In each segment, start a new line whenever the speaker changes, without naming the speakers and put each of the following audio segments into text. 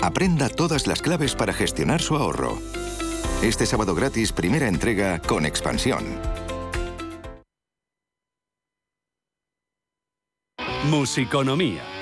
Aprenda todas las claves para gestionar su ahorro. Este sábado gratis, primera entrega con expansión.
Musiconomía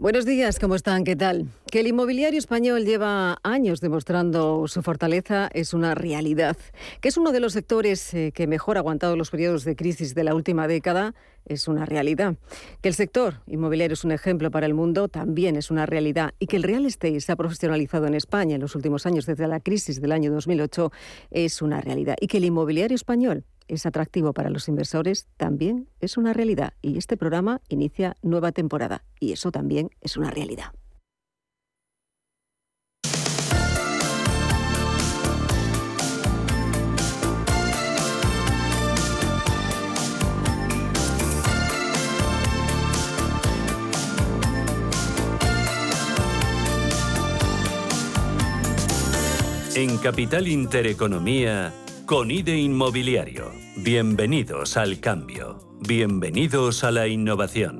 Buenos días, ¿cómo están? ¿Qué tal? Que el inmobiliario español lleva años demostrando su fortaleza es una realidad. Que es uno de los sectores eh, que mejor ha aguantado los periodos de crisis de la última década es una realidad. Que el sector inmobiliario es un ejemplo para el mundo también es una realidad. Y que el real estate se ha profesionalizado en España en los últimos años desde la crisis del año 2008 es una realidad. Y que el inmobiliario español es atractivo para los inversores también es una realidad y este programa inicia nueva temporada y eso también es una realidad.
En Capital Intereconomía, con IDE Inmobiliario. Bienvenidos al cambio. Bienvenidos a la innovación.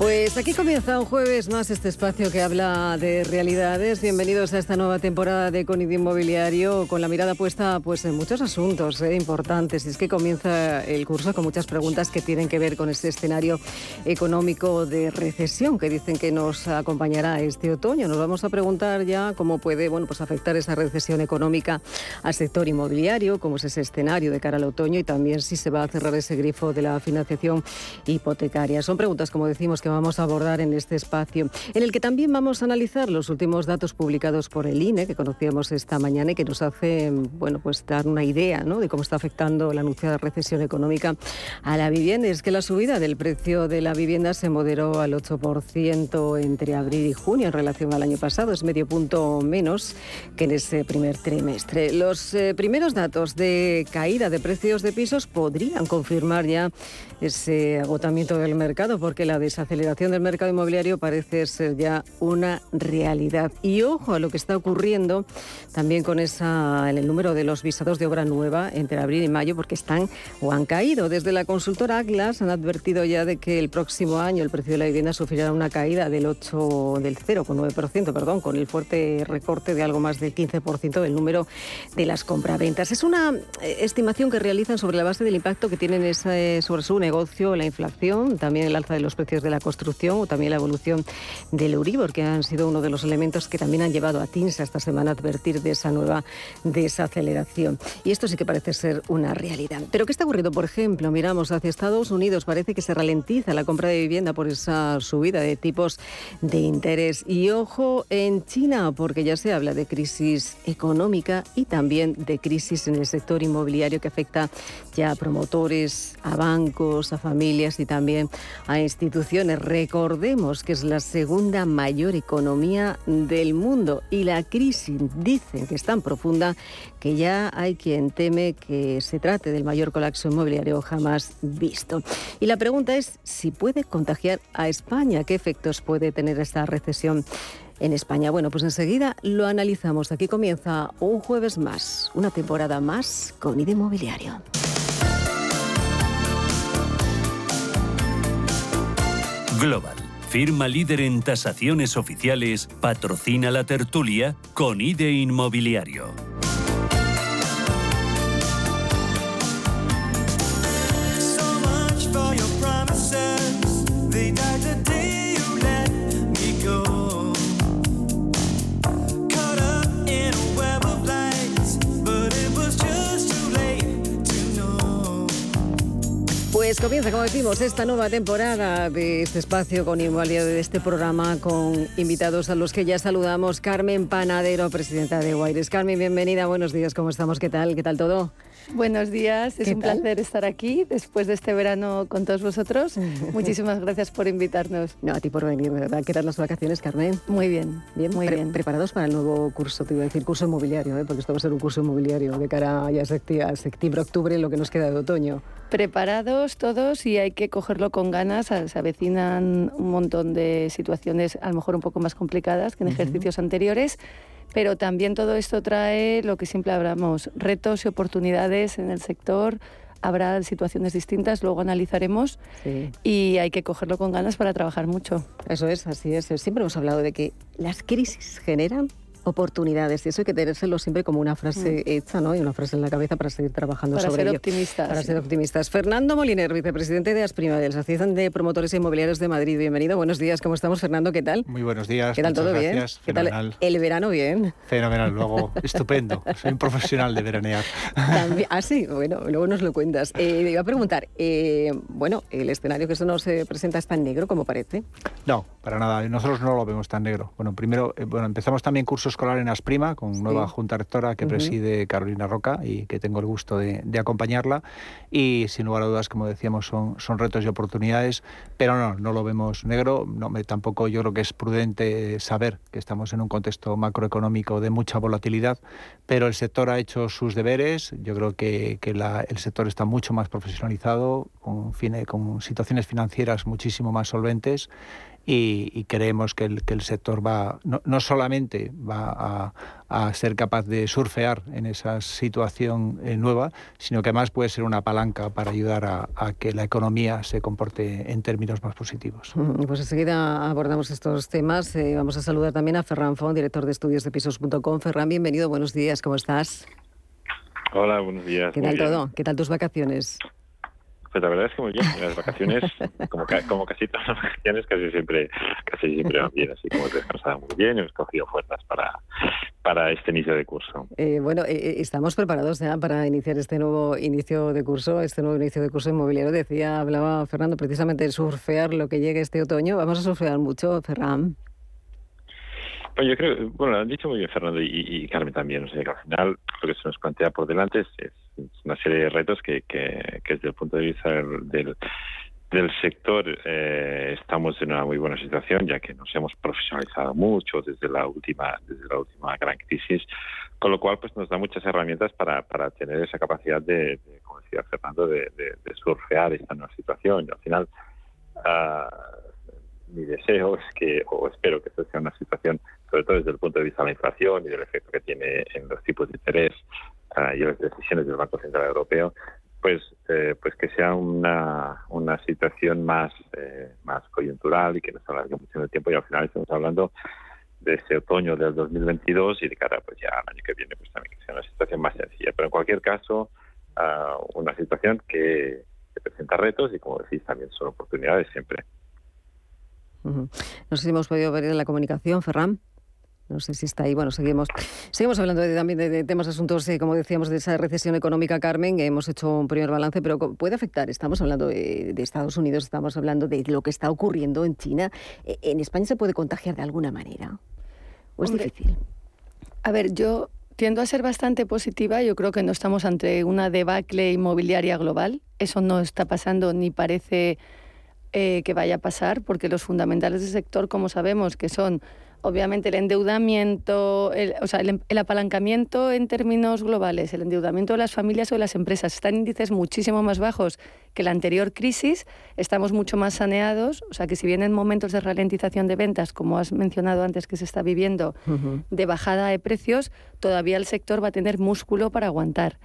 Pues aquí comienza un jueves más este espacio que habla de realidades. Bienvenidos a esta nueva temporada de Conid Inmobiliario con la mirada puesta pues en muchos asuntos eh, importantes. Y es que comienza el curso con muchas preguntas que tienen que ver con este escenario económico de recesión que dicen que nos acompañará este otoño. Nos vamos a preguntar ya cómo puede bueno, pues afectar esa recesión económica al sector inmobiliario, cómo es ese escenario de cara al otoño y también si se va a cerrar ese grifo de la financiación hipotecaria. Son preguntas, como decimos, que vamos a abordar en este espacio, en el que también vamos a analizar los últimos datos publicados por el INE, que conocíamos esta mañana y que nos hace bueno, pues dar una idea ¿no? de cómo está afectando la anunciada recesión económica a la vivienda. Es que la subida del precio de la vivienda se moderó al 8% entre abril y junio en relación al año pasado, es medio punto menos que en ese primer trimestre. Los eh, primeros datos de caída de precios de pisos podrían confirmar ya ese agotamiento del mercado porque la desaceleración aceleración del mercado inmobiliario parece ser ya una realidad. Y ojo a lo que está ocurriendo también con el número de los visados de obra nueva entre abril y mayo, porque están o han caído. Desde la consultora Atlas han advertido ya de que el próximo año el precio de la vivienda sufrirá una caída del 8, del 0,9%, perdón, con el fuerte recorte de algo más del 15% del número de las compraventas. Es una eh, estimación que realizan sobre la base del impacto que tienen ese, sobre su negocio la inflación, también el alza de los precios de la construcción o también la evolución del Euribor, que han sido uno de los elementos que también han llevado a TINSA esta semana a advertir de esa nueva desaceleración. Y esto sí que parece ser una realidad. Pero ¿qué está ocurriendo? Por ejemplo, miramos hacia Estados Unidos, parece que se ralentiza la compra de vivienda por esa subida de tipos de interés. Y ojo en China, porque ya se habla de crisis económica y también de crisis en el sector inmobiliario que afecta ya a promotores, a bancos, a familias y también a instituciones recordemos que es la segunda mayor economía del mundo y la crisis dicen que es tan profunda que ya hay quien teme que se trate del mayor colapso inmobiliario jamás visto. Y la pregunta es si puede contagiar a España, qué efectos puede tener esta recesión en España. Bueno, pues enseguida lo analizamos. Aquí comienza un jueves más, una temporada más con IDE Inmobiliario.
Global, firma líder en tasaciones oficiales, patrocina la tertulia con IDE Inmobiliario.
Pues comienza, como decimos, esta nueva temporada de este espacio con igualdad de este programa con invitados a los que ya saludamos. Carmen Panadero, presidenta de Guaires. Carmen, bienvenida, buenos días, ¿cómo estamos? ¿Qué tal? ¿Qué tal todo?
Buenos días, es un placer estar aquí después de este verano con todos vosotros. Muchísimas gracias por invitarnos.
No, a ti por venir, ¿verdad? ¿Qué tal las vacaciones, Carmen?
Muy bien, bien, muy bien.
¿Preparados para el nuevo curso? Te iba a decir curso inmobiliario, ¿eh? porque esto va a ser un curso inmobiliario de cara a, ya septiembre, octubre, lo que nos queda de otoño.
Preparados todos y hay que cogerlo con ganas. Se avecinan un montón de situaciones a lo mejor un poco más complicadas que en ejercicios anteriores pero también todo esto trae lo que siempre hablamos, retos y oportunidades en el sector. Habrá situaciones distintas, luego analizaremos y hay que cogerlo con ganas para trabajar mucho.
Eso es, así es. Siempre hemos hablado de que las crisis generan oportunidades. Y eso hay que tenérselo siempre como una frase mm. hecha, ¿no? Y una frase en la cabeza para seguir trabajando
para
sobre
ser
ello.
Optimistas.
Para ser optimistas. Fernando Moliner, vicepresidente de Asprima, de la Asociación de Promotores Inmobiliarios de Madrid. Bienvenido. Buenos días. ¿Cómo estamos, Fernando? ¿Qué tal?
Muy buenos días.
¿Qué tal todo bien?
¿Qué
tal el verano bien?
Fenomenal. Luego, estupendo. Soy un profesional de veranear.
ah, sí. Bueno, luego nos lo cuentas. Eh, iba a preguntar, eh, bueno, el escenario que eso nos se presenta es tan negro como parece.
No, para nada. Nosotros no lo vemos tan negro. Bueno, primero, eh, bueno, empezamos también curso escolar en Asprima con nueva junta rectora que preside Carolina Roca y que tengo el gusto de, acompañarla. Y sin lugar a dudas, como decíamos, son, son retos y oportunidades, pero no, no lo vemos negro. No, me, tampoco yo creo que es prudente saber que estamos en un contexto macroeconómico de mucha volatilidad, pero el sector ha hecho sus deberes. Yo creo que, que el sector está mucho más profesionalizado, con, con situaciones financieras muchísimo más solventes y, creemos que el, que el, sector va no, no solamente va a, a, ser capaz de surfear en esa situación eh, nueva, sino que además puede ser una palanca para ayudar a, a, que la economía se comporte en términos más positivos.
Pues enseguida abordamos estos temas. Eh, vamos a saludar también a Ferran Font, director de estudios de pisos.com. Ferran, bienvenido, buenos días, ¿cómo estás?
Hola, buenos días.
¿Qué tal todo? ¿Qué tal tus vacaciones?
Pues la verdad es que muy bien. Las vacaciones, como, como casi todas las vacaciones, casi siempre, casi siempre van bien. Así como he descansado muy bien y hemos cogido fuerzas para, para este inicio de curso.
Eh, bueno, eh, eh, estamos preparados ya para iniciar este nuevo inicio de curso, este nuevo inicio de curso inmobiliario. Decía, hablaba Fernando precisamente de surfear lo que llegue este otoño. Vamos a surfear mucho, Ferran.
Pues yo creo, bueno, lo han dicho muy bien Fernando y, Carmen también, o sea que al final lo que se nos plantea por delante es, una serie de retos que, que, que, desde el punto de vista del, del, sector eh, estamos en una muy buena situación ya que nos hemos profesionalizado mucho desde la última desde la última gran crisis con lo cual pues nos da muchas herramientas para, para tener esa capacidad de, como decía Fernando de, de, surfear esta nueva situación. Y al final uh, mi deseo es que, o espero que esta sea una situación, sobre todo desde el punto de vista de la inflación y del efecto que tiene en los tipos de interés uh, y las decisiones del Banco Central Europeo, pues, eh, pues que sea una, una situación más, eh, más coyuntural y que no se alargue mucho en el tiempo y al final estamos hablando de ese otoño del 2022 y de cara pues ya al año que viene pues también que sea una situación más sencilla. Pero en cualquier caso, uh, una situación que presenta retos y como decís también son oportunidades siempre.
No sé si hemos podido ver en la comunicación, Ferran. No sé si está ahí. Bueno, seguimos, seguimos hablando también de, temas, asuntos, eh, como decíamos, de esa recesión económica, Carmen. hemos hecho un primer balance, pero puede afectar. Estamos hablando de, Estados Unidos, estamos hablando de lo que está ocurriendo en China. Eh, ¿En España se puede contagiar de alguna manera? ¿O es difícil?
A ver, yo tiendo a ser bastante positiva. Yo creo que no estamos ante una debacle inmobiliaria global. Eso no está pasando ni parece eh, que vaya a pasar, porque los fundamentales del sector, como sabemos, que son obviamente el endeudamiento, el, o sea, el, apalancamiento en términos globales, el endeudamiento de las familias o de las empresas, están índices muchísimo más bajos que la anterior crisis, estamos mucho más saneados, o sea que si vienen momentos de ralentización de ventas, como has mencionado antes que se está viviendo, de bajada de precios, todavía el sector va a tener músculo para aguantar.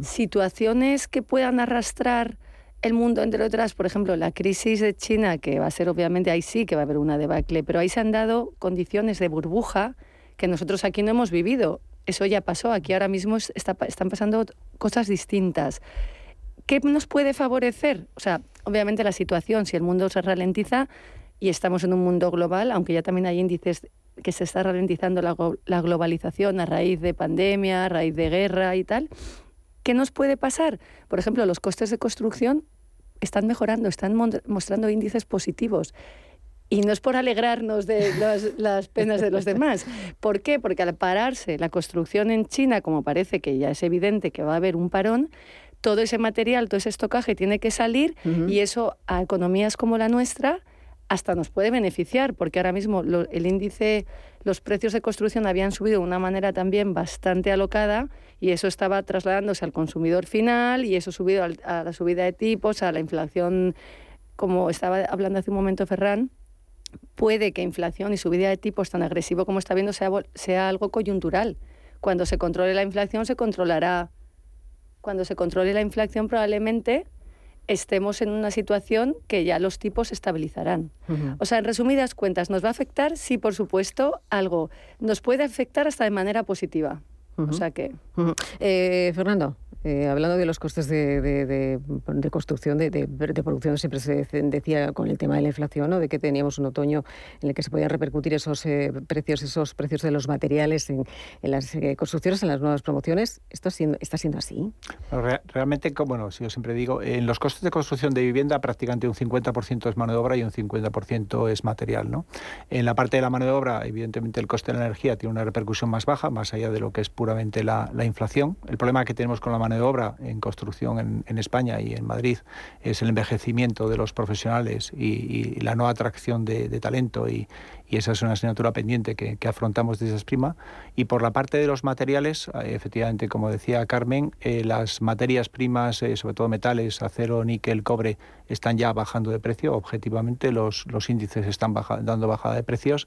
Situaciones que puedan arrastrar el mundo, entre otras, por ejemplo, la crisis de China, que va a ser obviamente ahí sí que va a haber una debacle, pero ahí se han dado condiciones de burbuja que nosotros aquí no hemos vivido. Eso ya pasó, aquí ahora mismo está, están pasando cosas distintas. ¿Qué nos puede favorecer? O sea, obviamente la situación, si el mundo se ralentiza y estamos en un mundo global, aunque ya también hay índices que se está ralentizando la, la globalización a raíz de pandemia, a raíz de guerra y tal, ¿qué nos puede pasar? Por ejemplo, los costes de construcción están mejorando, están mostrando índices positivos. Y no es por alegrarnos de las, penas de los demás. ¿Por qué? Porque al pararse la construcción en China, como parece que ya es evidente que va a haber un parón, todo ese material, todo ese estocaje tiene que salir y eso a economías como la nuestra hasta nos puede beneficiar, porque ahora mismo el índice, los precios de construcción habían subido de una manera también bastante alocada y eso estaba trasladándose al consumidor final y eso subido a la subida de tipos, a la inflación, como estaba hablando hace un momento Ferran, puede que inflación y subida de tipos tan agresivo como está viendo sea, sea algo coyuntural. Cuando se controle la inflación se controlará. Cuando se controle la inflación probablemente estemos en una situación que ya los tipos se estabilizarán. O sea, en resumidas cuentas, ¿nos va a afectar? Sí, por supuesto, algo. Nos puede afectar hasta de manera positiva. O sea que...
Eh, Fernando. Eh, hablando de los costes de, de, construcción, de, producción, siempre se decía con el tema de la inflación, ¿no? de que teníamos un otoño en el que se podían repercutir esos eh, precios, esos precios de los materiales en, las eh, construcciones, en las nuevas promociones. ¿Esto está siendo así?
realmente, bueno, si yo siempre digo, en los costes de construcción de vivienda prácticamente un 50% es mano de obra y un 50% es material. ¿no? En la parte de la mano de obra, evidentemente el coste de la energía tiene una repercusión más baja, más allá de lo que es puramente la, la inflación. El problema que tenemos con la mano de obra en construcción en, España y en Madrid es el envejecimiento de los profesionales y, la no atracción de, talento y, esa es una asignatura pendiente que, afrontamos desde Esprima. Y por la parte de los materiales, eh, efectivamente, como decía Carmen, eh, las materias primas, eh, sobre todo metales, acero, níquel, cobre, están ya bajando de precio. Objetivamente los, los índices están dando bajada de precios.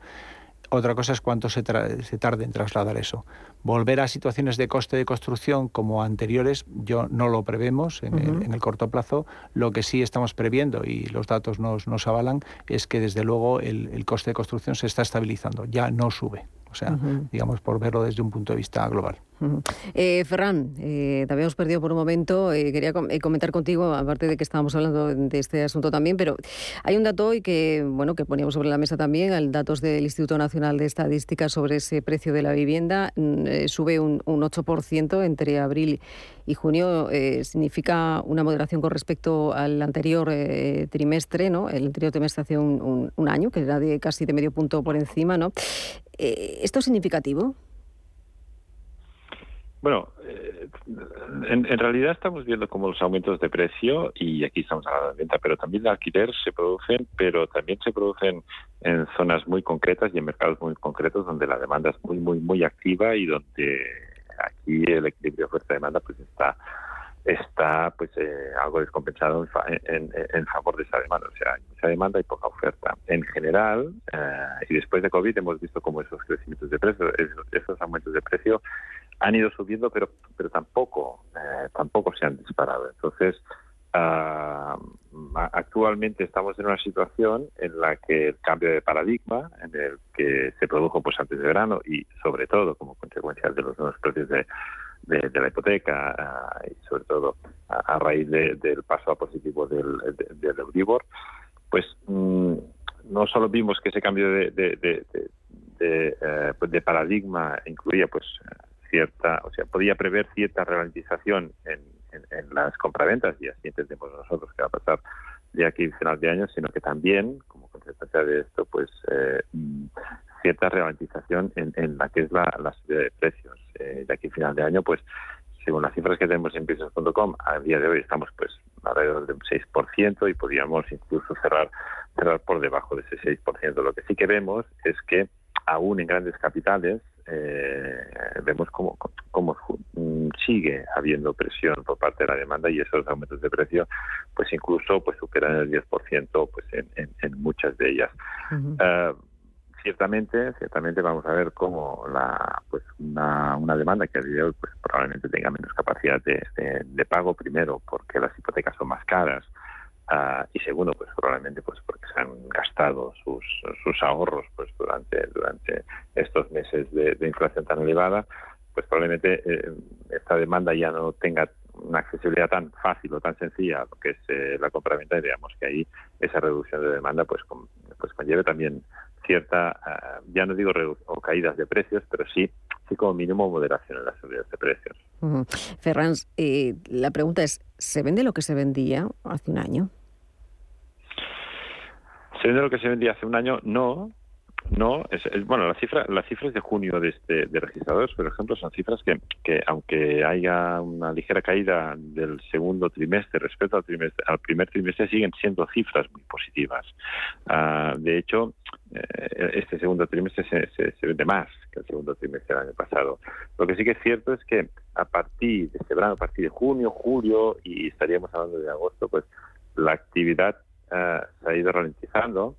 Otra cosa es cuánto se, se tarde en trasladar eso. Volver a situaciones de coste de construcción como anteriores, yo no lo prevemos en, el, corto plazo. Lo que sí estamos previendo, y los datos nos, nos avalan, es que desde luego el, el coste de construcción se está estabilizando, ya no sube. O sea, digamos, por verlo desde un punto de vista global.
Eh, Ferran, eh, te habíamos perdido por un momento. Eh, quería comentar contigo, aparte de que estábamos hablando de este asunto también, pero hay un dato hoy que, bueno, que poníamos sobre la mesa también, el datos del Instituto Nacional de Estadística sobre ese precio de la vivienda. Mm, sube un, 8% entre abril y junio. significa una moderación con respecto al anterior trimestre, ¿no? El anterior trimestre hace un, un, año, que era de casi de medio punto por encima, ¿no? ¿Esto es significativo?
Bueno, eh, en, realidad estamos viendo como los aumentos de precio, y aquí estamos hablando de venta, pero también de alquiler se producen, pero también se producen en zonas muy concretas y en mercados muy concretos donde la demanda es muy, muy, muy activa y donde aquí el equilibrio oferta-demanda pues está está pues eh, algo descompensado en, favor de esa demanda. O sea, hay mucha demanda y poca oferta. En general, eh, y después de COVID hemos visto como esos crecimientos de precios, esos aumentos de precio han ido subiendo, pero pero tampoco eh, tampoco se han disparado. Entonces, ah, actualmente estamos en una situación en la que el cambio de paradigma, en el que se produjo pues antes de verano y sobre todo como consecuencia de los nuevos precios de, de, la hipoteca ah, y sobre todo a, raíz del paso a positivo del, del Euribor, pues mm, no solo vimos que ese cambio de, de, eh, de paradigma incluía pues cierta, o sea, podía prever cierta ralentización en, en, las compraventas y así entendemos nosotros que va a pasar de aquí a final de año, sino que también, como consecuencia de esto, pues eh, cierta ralentización en, en, la que es la, la subida de precios. Eh, de aquí a final de año, pues según las cifras que tenemos en pisos.com, a día de hoy estamos pues alrededor del 6% y podríamos incluso cerrar cerrar por debajo de ese 6%. Lo que sí que vemos es que aún en grandes capitales eh, vemos cómo, cómo, mm, sigue habiendo presión por parte de la demanda y esos aumentos de precio pues incluso pues superan el 10% pues en, en, muchas de ellas. Ciertamente, ciertamente vamos a ver cómo la, pues una, una demanda que a día de hoy pues probablemente tenga menos capacidad de, de pago primero porque las hipotecas son más caras Ah, y segundo, pues probablemente pues porque se han gastado sus, sus ahorros pues durante durante estos meses de, inflación tan elevada, pues probablemente eh, esta demanda ya no tenga una accesibilidad tan fácil o tan sencilla lo que es eh, la compraventa y digamos que ahí esa reducción de demanda pues pues conlleve también cierta ah, ya no digo o caídas de precios pero sí sí como mínimo moderación en las subidas de precios.
Ferran, eh, la pregunta es, ¿se vende lo que se vendía hace un año?
¿Se vende lo que se vendía hace un año? No, no, es, bueno, la cifra, las cifras de junio de, este, de registradores, por ejemplo, son cifras que, que, aunque haya una ligera caída del segundo trimestre respecto al, trimestre, al primer trimestre, siguen siendo cifras muy positivas. Ah, de hecho, eh, este segundo trimestre se, se, vende más que el segundo trimestre del año pasado. Lo que sí que es cierto es que a partir de este verano, a partir de junio, julio y estaríamos hablando de agosto, pues la actividad ah, se ha ido ralentizando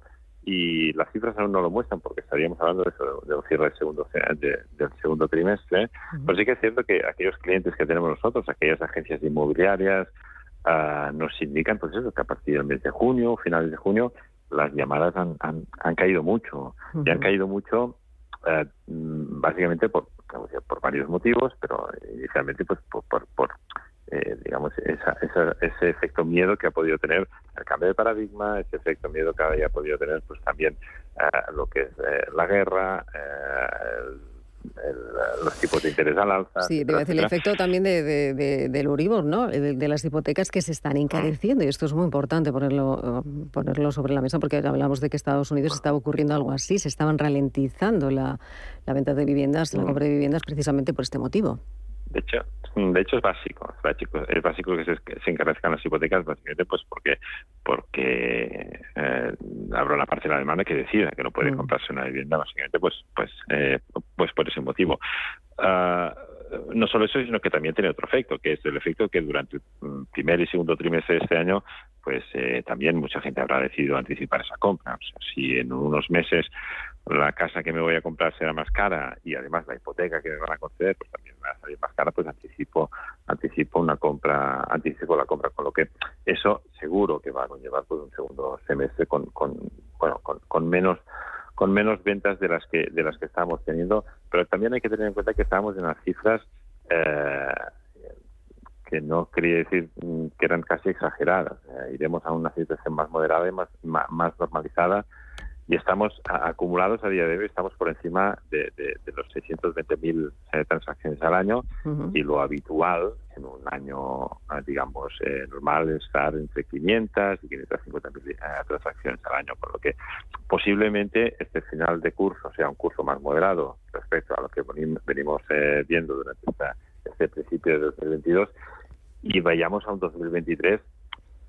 y las cifras aún no lo muestran porque estaríamos hablando de, eso, de un cierre del segundo, del segundo trimestre, pero sí que es cierto que aquellos clientes que tenemos nosotros, aquellas agencias inmobiliarias, uh, nos indican pues eso, que a partir del mes de junio, finales de junio, las llamadas han, han, han caído mucho. Y han caído mucho uh, básicamente por, por varios motivos, pero inicialmente pues por, por, por eh, digamos, esa, ese efecto miedo que ha podido tener el cambio de paradigma, ese efecto miedo que haya podido tener pues también eh, lo que es eh, la guerra, los tipos de interés al alza.
Sí, debe decir el efecto también de, del Uribor, ¿no? De, las hipotecas que se están encareciendo. Y esto es muy importante ponerlo, ponerlo sobre la mesa porque hablamos de que Estados Unidos estaba ocurriendo algo así. Se estaban ralentizando la, la venta de viviendas, la compra de viviendas precisamente por este motivo.
De hecho, de hecho es básico, es básico, es básico que se, encarezcan las hipotecas básicamente pues porque porque eh, habrá una parte de la demanda que decida que no puede mm. comprarse una vivienda básicamente pues pues eh, pues por ese motivo. Ah, no solo eso, sino que también tiene otro efecto, que es el efecto que durante el primer y segundo trimestre de este año, pues eh, también mucha gente habrá decidido anticipar esa compra. O sea, si en unos meses la casa que me voy a comprar será más cara y además la hipoteca que me van a conceder pues también va a salir más cara, pues anticipo anticipo una compra, anticipo la compra, con lo que eso seguro que va a conllevar pues un segundo semestre con, con bueno con, con menos con menos ventas de las que de las que estamos teniendo, pero también hay que tener en cuenta que estamos en las cifras eh, que no quería decir mm, que eran casi exageradas. Eh, iremos a una situación más moderada y más, más normalizada y estamos acumulados a día de hoy, estamos por encima de, los 620.000 eh, transacciones al año y lo habitual en un año, eh, digamos, eh, normal es estar entre 500 y 550.000 transacciones al año, por lo que posiblemente este final de curso sea un curso más moderado respecto a lo que venimos viendo durante este principio de 2022 y vayamos a un 2023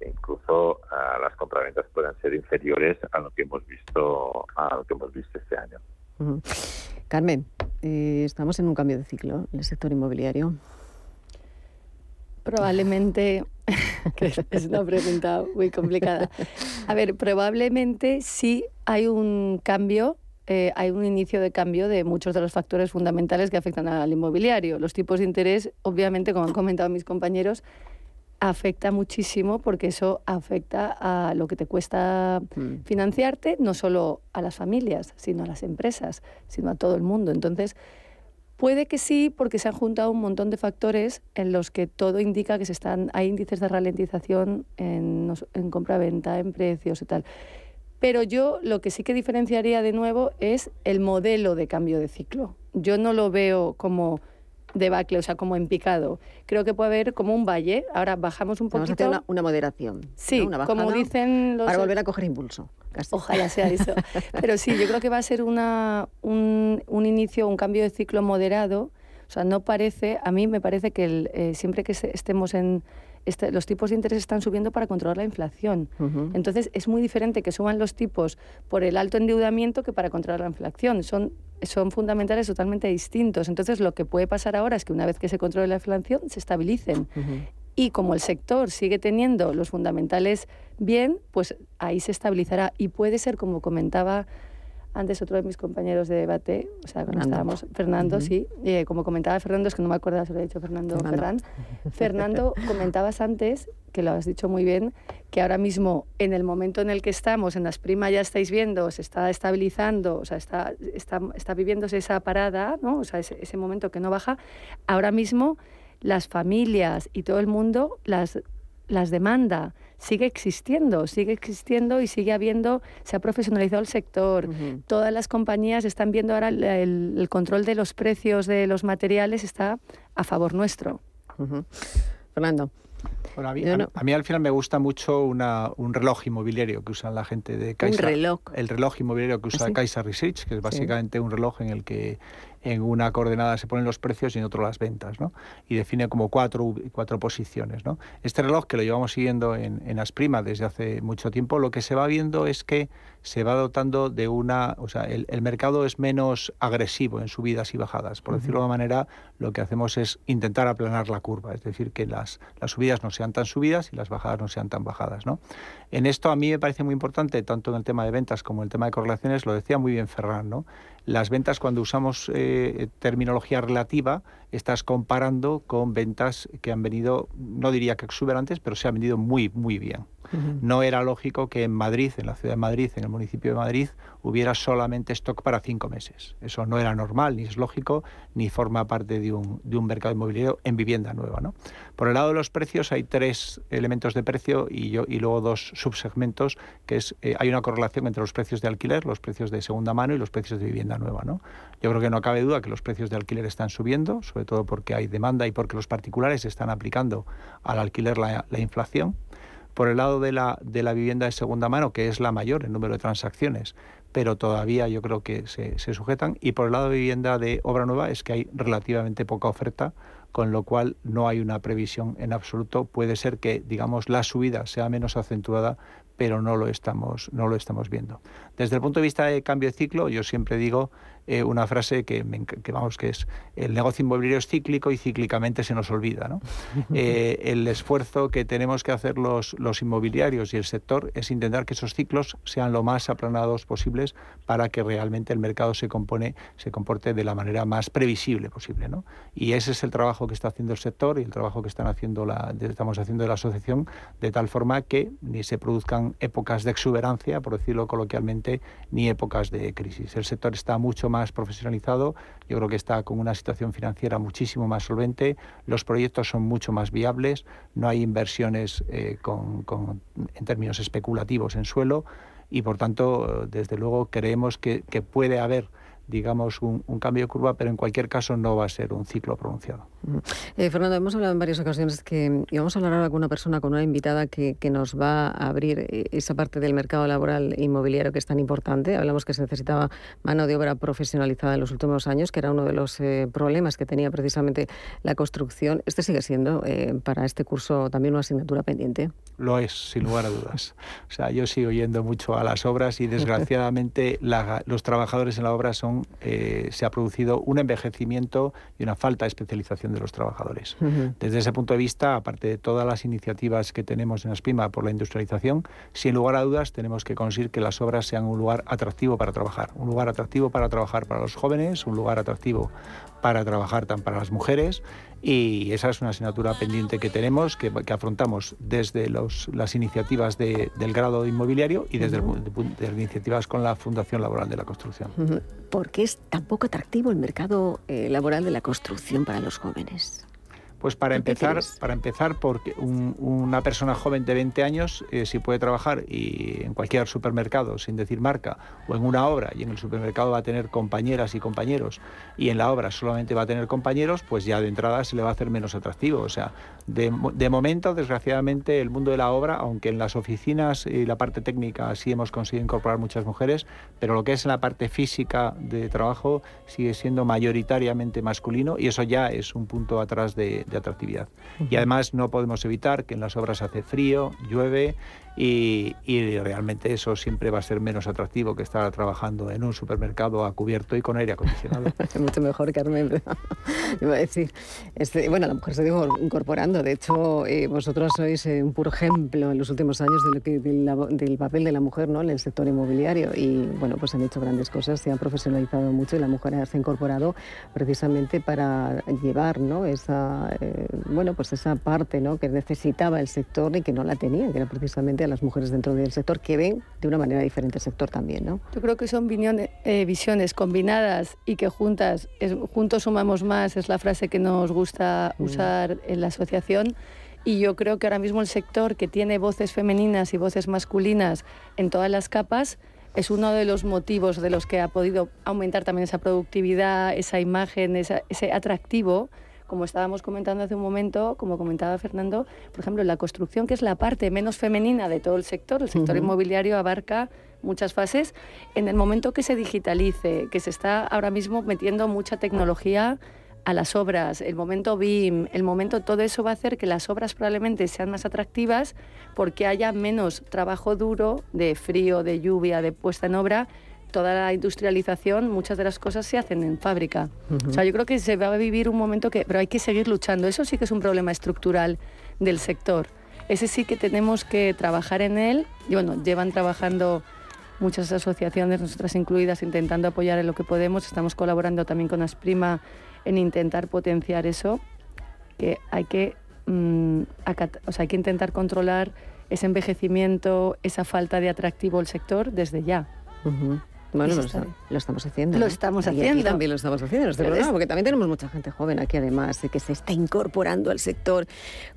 incluso uh, las compraventas puedan ser inferiores a lo que hemos visto a lo que hemos visto este año.
Carmen, eh, estamos en un cambio de ciclo en el sector inmobiliario.
Probablemente, es una pregunta muy complicada. A ver, probablemente sí hay un cambio eh, hay un inicio de cambio de muchos de los factores fundamentales que afectan al inmobiliario. Los tipos de interés, obviamente, como han comentado mis compañeros, afecta muchísimo porque eso afecta a lo que te cuesta mm. financiarte, no solo a las familias, sino a las empresas, sino a todo el mundo. Entonces, puede que sí, porque se han juntado un montón de factores en los que todo indica que se están, hay índices de ralentización en, en compra-venta, en precios y tal. Pero yo lo que sí que diferenciaría de nuevo es el modelo de cambio de ciclo. Yo no lo veo como debacle, o sea, como en picado. Creo que puede haber como un valle. Ahora bajamos un poquito.
Vamos a una, moderación.
Sí, una como dicen
los... Para volver a coger impulso.
Ojalá sea eso. Pero sí, yo creo que va a ser una, un, un inicio, un cambio de ciclo moderado. O sea, no parece, a mí me parece que el, eh, siempre que estemos en, este, los tipos de interés están subiendo para controlar la inflación. Entonces, es muy diferente que suban los tipos por el alto endeudamiento que para controlar la inflación. Son, son fundamentales totalmente distintos. Entonces, lo que puede pasar ahora es que una vez que se controle la inflación, se estabilicen. Y como el sector sigue teniendo los fundamentales bien, pues ahí se estabilizará. Y puede ser, como comentaba antes otro de mis compañeros de debate, o sea, cuando estábamos, Fernando, sí, eh, como comentaba Fernando, es que no me acuerdo si lo he dicho Fernando, Fernando. Fernando, comentabas antes, que lo has dicho muy bien, que ahora mismo, en el momento en el que estamos, en las primas ya estáis viendo, se está estabilizando, o sea, está, está, está viviéndose esa parada, ¿no? o sea, ese, ese momento que no baja, ahora mismo las familias y todo el mundo las, las demanda sigue existiendo, sigue existiendo y sigue habiendo, se ha profesionalizado el sector. Todas las compañías están viendo ahora el, control de los precios de los materiales está a favor nuestro.
Fernando.
a, mí, al final me gusta mucho una, un reloj inmobiliario que usan la gente de
Kaiser. Un reloj.
El reloj inmobiliario que usa ¿Ah, Kaiser Research, que es básicamente un reloj en el que en una coordenada se ponen los precios y en otro las ventas, ¿no? Y define como cuatro, cuatro posiciones, ¿no? Este reloj que lo llevamos siguiendo en, en Asprima desde hace mucho tiempo, lo que se va viendo es que se va dotando de una, o sea, el, mercado es menos agresivo en subidas y bajadas. Por decirlo de una manera, lo que hacemos es intentar aplanar la curva, es decir, que las, las subidas no sean tan subidas y las bajadas no sean tan bajadas, ¿no? En esto a mí me parece muy importante, tanto en el tema de ventas como en el tema de correlaciones, lo decía muy bien Ferran, ¿no? Las ventas, cuando usamos eh, terminología relativa, estás comparando con ventas que han venido, no diría que exuberantes, pero se han vendido muy, muy bien. No era lógico que en Madrid, en la ciudad de Madrid, en el municipio de Madrid, hubiera solamente stock para cinco meses. Eso no era normal, ni es lógico, ni forma parte de un, de un mercado inmobiliario en vivienda nueva. ¿no? Por el lado de los precios hay tres elementos de precio y, yo, y luego dos subsegmentos, que es eh, hay una correlación entre los precios de alquiler, los precios de segunda mano y los precios de vivienda nueva. ¿no? Yo creo que no cabe duda que los precios de alquiler están subiendo, sobre todo porque hay demanda y porque los particulares están aplicando al alquiler la, la inflación por el lado de la, de la vivienda de segunda mano, que es la mayor en número de transacciones, pero todavía yo creo que se, se, sujetan. Y por el lado de vivienda de obra nueva es que hay relativamente poca oferta, con lo cual no hay una previsión en absoluto. Puede ser que, digamos, la subida sea menos acentuada, pero no lo estamos, no lo estamos viendo. Desde el punto de vista de cambio de ciclo, yo siempre digo eh, una frase que, vamos que es el negocio inmobiliario es cíclico y cíclicamente se nos olvida. ¿no? Eh, el esfuerzo que tenemos que hacer los, los inmobiliarios y el sector es intentar que esos ciclos sean lo más aplanados posibles para que realmente el mercado se, compone, se comporte de la manera más previsible posible. ¿no? Y ese es el trabajo que está haciendo el sector y el trabajo que están haciendo la, estamos haciendo de la asociación, de tal forma que ni se produzcan épocas de exuberancia, por decirlo coloquialmente, ni épocas de crisis. El sector está mucho más más profesionalizado, yo creo que está con una situación financiera muchísimo más solvente, los proyectos son mucho más viables, no hay inversiones eh, con, en términos especulativos en suelo. Y por tanto, desde luego, creemos que, puede haber digamos, un, cambio de curva, pero en cualquier caso no va a ser un ciclo pronunciado.
Eh, Fernando, hemos hablado en varias ocasiones que, y vamos a hablar ahora con una persona, con una invitada que, nos va a abrir eh, esa parte del mercado laboral inmobiliario que es tan importante. Hablamos que se necesitaba mano de obra profesionalizada en los últimos años, que era uno de los eh, problemas que tenía precisamente la construcción. Este sigue siendo para este curso también una asignatura pendiente.
Lo es, sin lugar a dudas. O sea, yo sigo yendo mucho a las obras y desgraciadamente los trabajadores en la obra son eh, se ha producido un envejecimiento y una falta de especialización de los trabajadores. Desde ese punto de vista, aparte de todas las iniciativas que tenemos en Aspima por la industrialización, sin lugar a dudas tenemos que conseguir que las obras sean un lugar atractivo para trabajar, un lugar atractivo para trabajar para los jóvenes, un lugar atractivo para trabajar también para las mujeres y esa es una asignatura pendiente que tenemos, que, afrontamos desde las iniciativas del grado inmobiliario y desde las iniciativas con la Fundación Laboral de la Construcción.
¿Por qué es tan poco atractivo el mercado eh, laboral de la construcción para los jóvenes?
Pues para empezar, para empezar, porque una persona joven de 20 años, eh, si puede trabajar y en cualquier supermercado, sin decir marca, o en una obra, y en el supermercado va a tener compañeras y compañeros, y en la obra solamente va a tener compañeros, pues ya de entrada se le va a hacer menos atractivo. O sea, de, de momento, desgraciadamente, el mundo de la obra, aunque en las oficinas y la parte técnica sí hemos conseguido incorporar muchas mujeres, pero lo que es en la parte física de trabajo sigue siendo mayoritariamente masculino, y eso ya es un punto atrás de de atractividad. Y además no podemos evitar que en las obras hace frío, llueve y, realmente eso siempre va a ser menos atractivo que estar trabajando en un supermercado a cubierto y con aire acondicionado.
Mucho mejor, Carmen. Iba a decir, este, bueno, la mujer se digo incorporando. De hecho, eh, vosotros sois eh, un puro ejemplo en los últimos años de lo que, del papel de la mujer ¿no? en el sector inmobiliario. Y bueno, pues han hecho grandes cosas, se han profesionalizado mucho y la mujer se ha incorporado precisamente para llevar ¿no? esa, eh, bueno, pues esa parte ¿no? que necesitaba el sector y que no la tenía, que era precisamente las mujeres dentro del sector que ven de una manera diferente el sector también, ¿no?
Yo creo que son eh, visiones combinadas y que juntas, juntos sumamos más, es la frase que nos gusta mm. usar en la asociación. Y yo creo que ahora mismo el sector que tiene voces femeninas y voces masculinas en todas las capas es uno de los motivos de los que ha podido aumentar también esa productividad, esa imagen, ese atractivo como estábamos comentando hace un momento, como comentaba Fernando, por ejemplo, la construcción, que es la parte menos femenina de todo el sector, el sector inmobiliario abarca muchas fases, en el momento que se digitalice, que se está ahora mismo metiendo mucha tecnología a las obras, el momento BIM, el momento, todo eso va a hacer que las obras probablemente sean más atractivas porque haya menos trabajo duro de frío, de lluvia, de puesta en obra toda la industrialización, muchas de las cosas se hacen en fábrica. O sea, yo creo que se va a vivir un momento que, pero hay que seguir luchando. Eso sí que es un problema estructural del sector. Ese sí que tenemos que trabajar en él. Y bueno, llevan trabajando muchas asociaciones, nosotras incluidas, intentando apoyar en lo que podemos. Estamos colaborando también con Asprima en intentar potenciar eso. Que hay que, mm, o sea, hay que intentar controlar ese envejecimiento, esa falta de atractivo del sector desde ya.
Bueno, lo, estamos haciendo.
Lo estamos haciendo.
también lo estamos haciendo en este programa, porque también tenemos mucha gente joven aquí, además, que se está incorporando al sector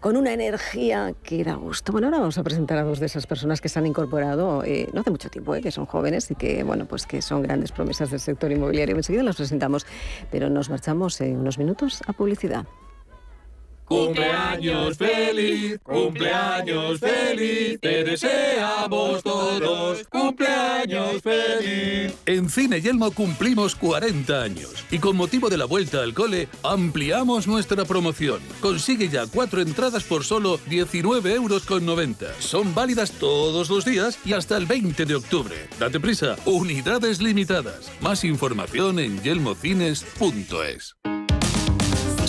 con una energía que da gusto. Bueno, ahora vamos a presentar a dos de esas personas que se han incorporado eh, no hace mucho tiempo, eh, que son jóvenes y que, bueno, pues que son grandes promesas del sector inmobiliario. Enseguida las presentamos, pero nos marchamos en unos minutos a publicidad.
Cumpleaños feliz, cumpleaños feliz, te deseamos todos, cumpleaños feliz.
En Cine Yelmo cumplimos 40 años y con motivo de la vuelta al cole ampliamos nuestra promoción. Consigue ya cuatro entradas por solo 19,90 euros. Son válidas todos los días y hasta el 20 de octubre. Date prisa, unidades limitadas. Más información en yelmocines.es.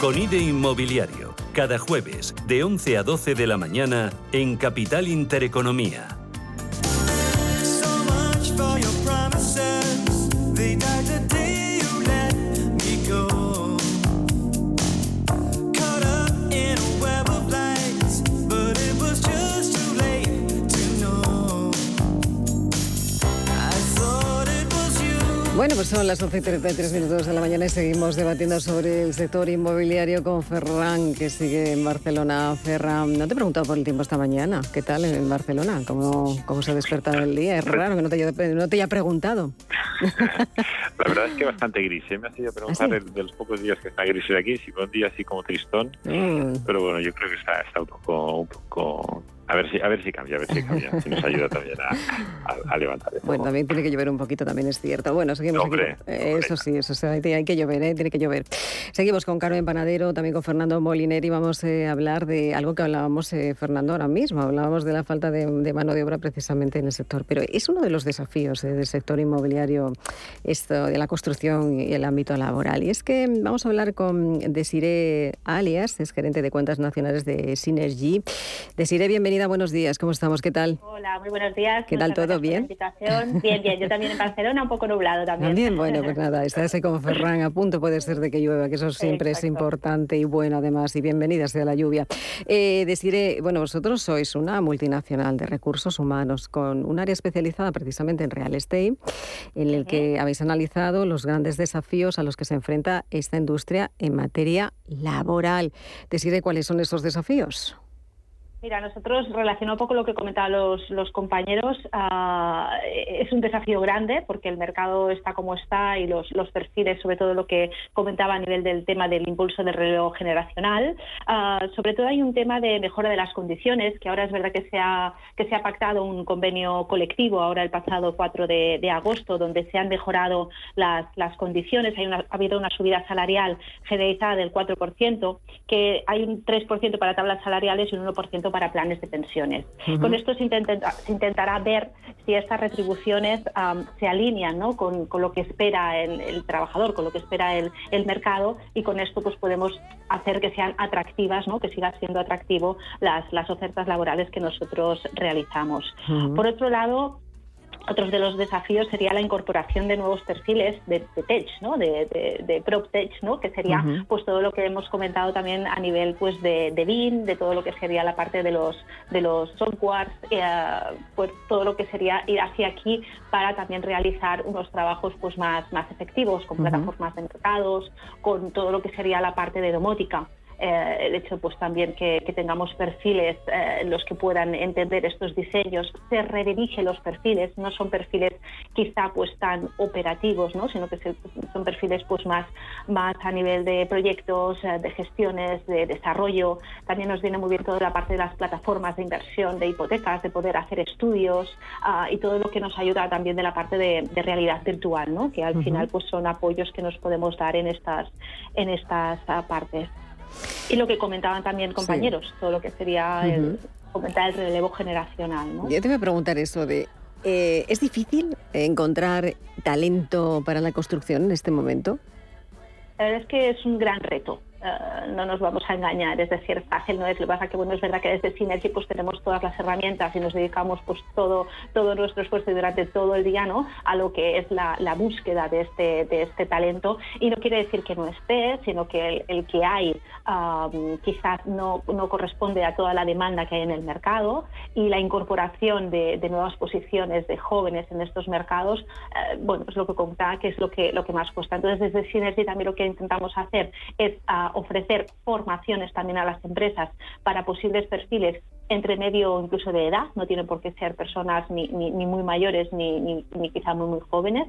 Con IDE Inmobiliario, cada jueves de 11 a 12 de la mañana en Capital Intereconomía.
Bueno, pues son las 11 y 33 minutos de la mañana y seguimos debatiendo sobre el sector inmobiliario con Ferran, que sigue en Barcelona. Ferran, no te he preguntado por el tiempo esta mañana. ¿Qué tal en Barcelona? ¿Cómo, cómo se ha despertado el día? Es raro que no te haya, no te haya preguntado.
La verdad es que bastante gris. ¿eh? Me ha sido preguntar ¿Ah, de, los pocos días que está gris aquí, si fue un día así como tristón. Mm. Pero bueno, yo creo que está, está un poco, un poco a ver si, a ver si cambia, a ver si cambia, si nos ayuda también a, levantar esto.
Bueno, también tiene que llover un poquito, también es cierto. Bueno, seguimos aquí. Eso sí, eso sí, hay que llover, ¿eh? tiene que llover. Seguimos con Carmen Panadero, también con Fernando Molineri. Vamos eh, a hablar de algo que hablábamos, eh, Fernando, ahora mismo. Hablábamos de la falta de, mano de obra precisamente en el sector. Pero es uno de los desafíos del sector inmobiliario, esto de la construcción y el ámbito laboral. Y es que vamos a hablar con Desiree Alias, es gerente de cuentas nacionales de Synergy. Desiree, bienvenida buenos días. ¿Cómo estamos? ¿Qué tal?
Hola, muy buenos días.
¿Qué tal todo? ¿Bien?
Bien, bien. Yo también en Barcelona, un poco nublado también.
También, bueno, pues nada, estás ahí como Ferran, a punto puede ser de que llueva, que eso siempre es importante y bueno además, y bienvenida sea la lluvia. Eh, deciré, bueno, vosotros sois una multinacional de recursos humanos con un área especializada precisamente en real estate, en el que habéis analizado los grandes desafíos a los que se enfrenta esta industria en materia laboral. Deciré cuáles son esos desafíos.
Mira, nosotros, relacionado un poco lo que comentaban los, los compañeros, ah, es un desafío grande porque el mercado está como está y los, los, perfiles, sobre todo lo que comentaba a nivel del tema del impulso del relevo generacional. Ah, sobre todo hay un tema de mejora de las condiciones, que ahora es verdad que se ha, que se ha pactado un convenio colectivo ahora el pasado 4 de, agosto, donde se han mejorado las, las condiciones. Hay ha habido una subida salarial generalizada del 4%, que hay un 3% para tablas salariales y un 1% para planes de pensiones. Con esto se, intentará ver si estas retribuciones se alinean ¿no? con, lo que espera el, trabajador, con lo que espera el, mercado y con esto pues podemos hacer que sean atractivas, ¿no? que siga siendo atractivo las, las ofertas laborales que nosotros realizamos. Por otro lado, otros de los desafíos sería la incorporación de nuevos perfiles de, tech, ¿no? de, de, prop tech, ¿no? que sería pues todo lo que hemos comentado también a nivel pues de, de BIM, de todo lo que sería la parte de los de los softwares, eh, pues todo lo que sería ir hacia aquí para también realizar unos trabajos pues más, más efectivos, con plataformas de mercados, con todo lo que sería la parte de domótica eh, el hecho pues también que, tengamos perfiles eh, los que puedan entender estos diseños, se redirige los perfiles, no son perfiles quizá pues tan operativos, ¿no? sino que son perfiles pues más, más a nivel de proyectos, eh, de gestiones, de desarrollo. También nos viene muy bien toda la parte de las plataformas de inversión, de hipotecas, de poder hacer estudios ah, y todo lo que nos ayuda también de la parte de, realidad virtual, ¿no? que al final pues son apoyos que nos podemos dar en estas, en estas ah, partes. Y lo que comentaban también compañeros, todo lo que sería el, comentar el relevo generacional. ¿no?
Yo te voy a preguntar eso de, eh, ¿es difícil encontrar talento para la construcción en este momento?
La verdad es que es un gran reto. Eh, no nos vamos a engañar, es decir, fácil no es. Lo que pasa que bueno es verdad que desde Synergy pues tenemos todas las herramientas y nos dedicamos pues todo todo nuestro esfuerzo durante todo el día, ¿no? A lo que es la, búsqueda de este de este talento y no quiere decir que no esté, sino que el, que hay quizás no, no corresponde a toda la demanda que hay en el mercado y la incorporación de, nuevas posiciones de jóvenes en estos mercados, eh, bueno, es lo que contaba que es lo que lo que más cuesta. Entonces desde Synergy también lo que intentamos hacer es ah, ofrecer formaciones también a las empresas para posibles perfiles entre medio incluso de edad, no tienen por qué ser personas ni, ni, muy mayores ni, ni, quizá muy, muy jóvenes,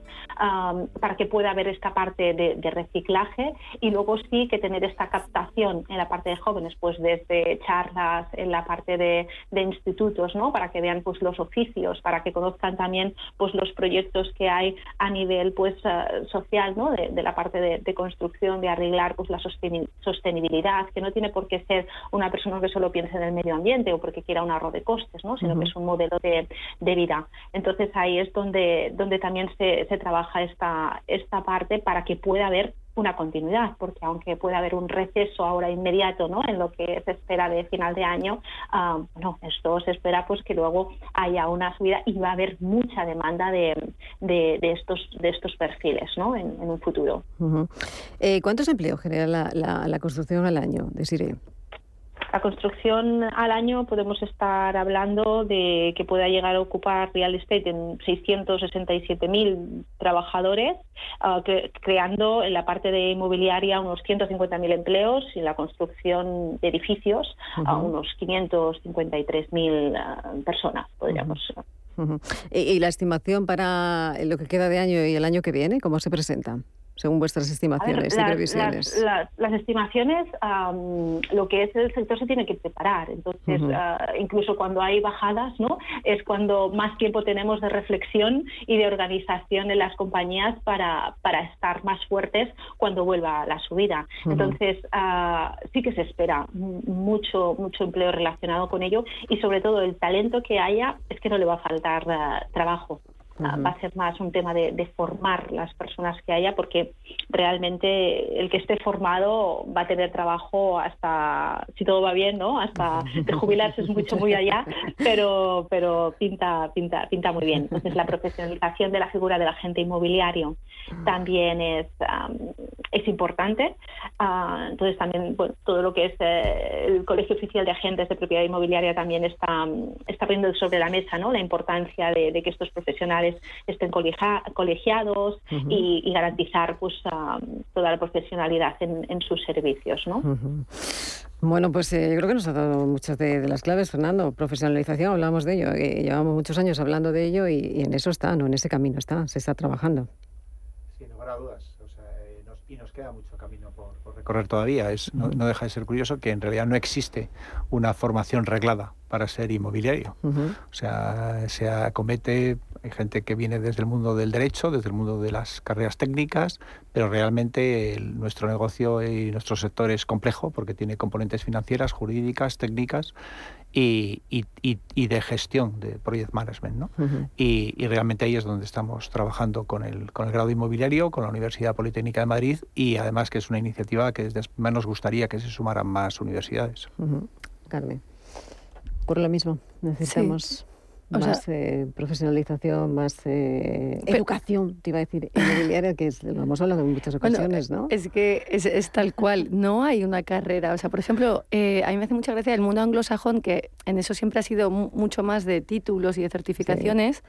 para que pueda haber esta parte de, reciclaje y luego sí que tener esta captación en la parte de jóvenes, pues desde charlas en la parte de, institutos, ¿no? para que vean pues los oficios, para que conozcan también pues los proyectos que hay a nivel pues eh, social, ¿no? de, la parte de, construcción, de arreglar pues la sostenibilidad, que no tiene por qué ser una persona que solo piense en el medio ambiente que quiera un ahorro de costes, ¿no? sino que es un modelo de, vida. Entonces ahí es donde, donde también se, se trabaja esta, esta parte para que pueda haber una continuidad, porque aunque pueda haber un receso ahora inmediato ¿no? en lo que se espera de final de año, ah, bueno, esto se espera pues que luego haya una subida y va a haber mucha demanda de, de, estos, de estos perfiles ¿no? en, un futuro.
Eh, ¿Cuántos empleos genera la, la, la construcción al año de Sire?
La construcción al año podemos estar hablando de que pueda llegar a ocupar real estate en 667.000 trabajadores, ah, creando en la parte de inmobiliaria unos 150.000 empleos y en la construcción de edificios a unos 553.000 ah, personas, podríamos.
¿Y la estimación para lo que queda de año y el año que viene, cómo se presenta? Según vuestras estimaciones y previsiones?
Las, estimaciones, lo que es el sector se tiene que preparar. Entonces, ah, incluso cuando hay bajadas, ¿no? es cuando más tiempo tenemos de reflexión y de organización en las compañías para, para estar más fuertes cuando vuelva la subida. Entonces, ah, sí que se espera mucho, mucho empleo relacionado con ello y sobre todo el talento que haya es que no le va a faltar ah, va a ser más un tema de, formar las personas que haya, porque realmente el que esté formado va a tener trabajo hasta, si todo va bien, ¿no? Hasta de jubilarse es mucho muy allá, pero, pero pinta, pinta, pinta muy bien. Entonces la profesionalización de la figura del agente inmobiliario también es, es importante. Ah, entonces también todo lo que es eh, el Colegio Oficial de Agentes de Propiedad Inmobiliaria también está, está poniendo sobre la mesa ¿no? la importancia de que estos profesionales estén colegiados y, garantizar pues toda la profesionalidad en, sus servicios. ¿no?
Bueno, pues eh, yo creo que nos ha dado muchas de, las claves, Fernando. Profesionalización, hablamos de ello, eh, llevamos muchos años hablando de ello y, en eso está, ¿no? En ese camino está, se está trabajando.
Sin lugar a dudas. Eh, y nos queda mucho camino por, recorrer todavía. Es, no, deja de ser curioso que en realidad no existe una formación reglada para ser inmobiliario. O sea, se acomete hay gente que viene desde el mundo del derecho, desde el mundo de las carreras técnicas, pero realmente nuestro negocio y nuestro sector es complejo porque tiene componentes financieras, jurídicas, técnicas y, de gestión de project management. ¿no? y, realmente ahí es donde estamos trabajando con el, con el grado inmobiliario, con la Universidad Politécnica de Madrid y además que es una iniciativa que desde nos gustaría que se sumaran más universidades.
Carmen, por lo mismo, necesitamos más eh, profesionalización, más eh, educación, te iba a decir, inmobiliaria, que es, lo hemos hablado en muchas ocasiones, ¿no?
Es que es, tal cual, no hay una carrera. O sea, por ejemplo, eh, a mí me hace mucha gracia el mundo anglosajón, que en eso siempre ha sido mucho más de títulos y de certificaciones.